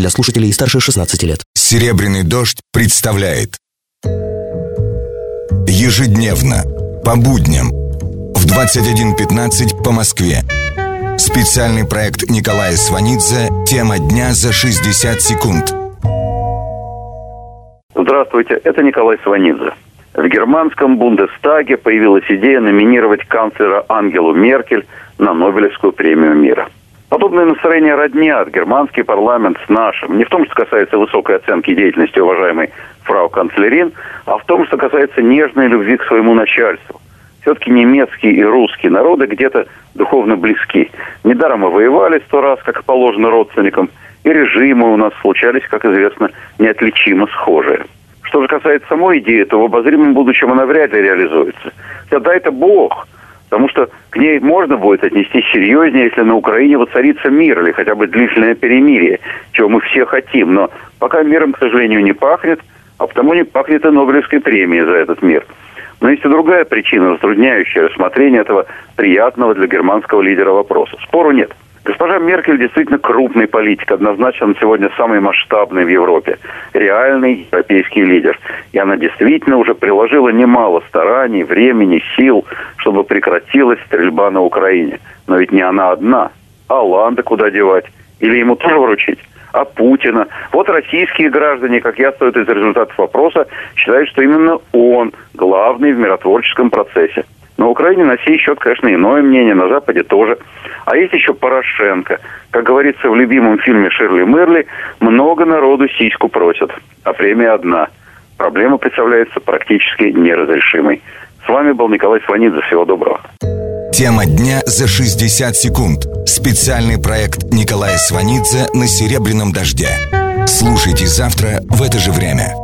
для слушателей старше 16 лет. «Серебряный дождь» представляет Ежедневно, по будням, в 21.15 по Москве. Специальный проект Николая Сванидзе «Тема дня за 60 секунд». Здравствуйте, это Николай Сванидзе. В германском Бундестаге появилась идея номинировать канцлера Ангелу Меркель на Нобелевскую премию мира. Подобное настроение роднят германский парламент с нашим. Не в том, что касается высокой оценки деятельности уважаемой фрау канцлерин, а в том, что касается нежной любви к своему начальству. Все-таки немецкий и русский народы где-то духовно близки. Недаром мы воевали сто раз, как положено родственникам, и режимы у нас случались, как известно, неотличимо схожие. Что же касается самой идеи, то в обозримом будущем она вряд ли реализуется. Да, это Бог, потому что к ней можно будет отнестись серьезнее, если на Украине воцарится мир или хотя бы длительное перемирие, чего мы все хотим. Но пока миром, к сожалению, не пахнет, а потому не пахнет и Нобелевской премией за этот мир. Но есть и другая причина, затрудняющая рассмотрение этого приятного для германского лидера вопроса. Спору нет. Госпожа Меркель действительно крупный политик, однозначно он сегодня самый масштабный в Европе, реальный европейский лидер. И она действительно уже приложила немало стараний, времени, сил, чтобы прекратилась стрельба на Украине. Но ведь не она одна. А Ланда куда девать? Или ему тоже вручить? а Путина. Вот российские граждане, как я стоит из результатов вопроса, считают, что именно он главный в миротворческом процессе. На Украине на сей счет, конечно, иное мнение, на Западе тоже. А есть еще Порошенко. Как говорится в любимом фильме Ширли Мерли, много народу сиську просят, а премия одна. Проблема представляется практически неразрешимой. Вами был Николай Сванидзе. Всего доброго. Тема дня за 60 секунд. Специальный проект Николая Сванидзе на «Серебряном дожде». Слушайте завтра в это же время.